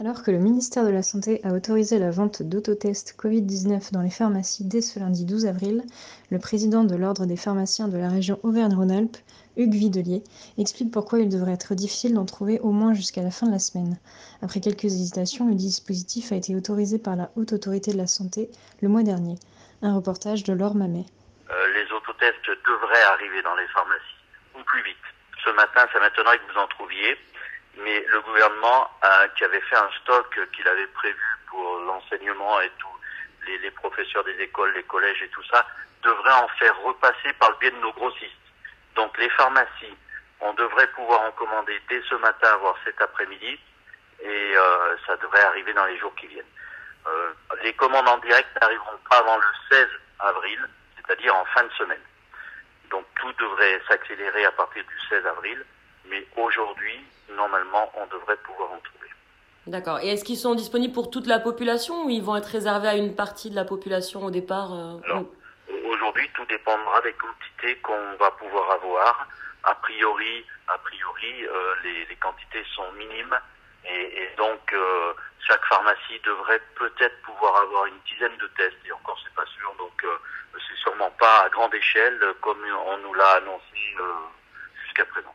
Alors que le ministère de la Santé a autorisé la vente d'autotests Covid-19 dans les pharmacies dès ce lundi 12 avril, le président de l'Ordre des pharmaciens de la région Auvergne-Rhône-Alpes, Hugues Videlier, explique pourquoi il devrait être difficile d'en trouver au moins jusqu'à la fin de la semaine. Après quelques hésitations, le dispositif a été autorisé par la Haute Autorité de la Santé le mois dernier. Un reportage de Laure Mamet. Euh, les autotests devraient arriver dans les pharmacies, ou plus vite. Ce matin, ça m'étonnerait que vous en trouviez mais le gouvernement a, qui avait fait un stock qu'il avait prévu pour l'enseignement et tous les, professeurs des écoles, les collèges et tout ça, devrait en faire repasser par le biais de nos grossistes. Donc les pharmacies, on devrait pouvoir en commander dès ce matin, voire cet après-midi, et euh, ça devrait arriver dans les jours qui viennent. Euh, les commandes en direct n'arriveront pas avant le 16 avril, c'est-à-dire en fin de semaine. Donc tout devrait s'accélérer à partir du 16 avril mais aujourd'hui, normalement, on devrait pouvoir en trouver. D'accord. Et est-ce qu'ils sont disponibles pour toute la population ou ils vont être réservés à une partie de la population au départ euh. Aujourd'hui, tout dépendra des quantités qu'on va pouvoir avoir. A priori, a priori, euh, les, les, quantités sont minimes et, et donc euh, chaque pharmacie devrait peut-être pouvoir avoir une dizaine de tests et encore c'est pas sûr. Donc euh, c'est sûrement pas à grande échelle comme on nous l'a annoncé jusqu'à présent.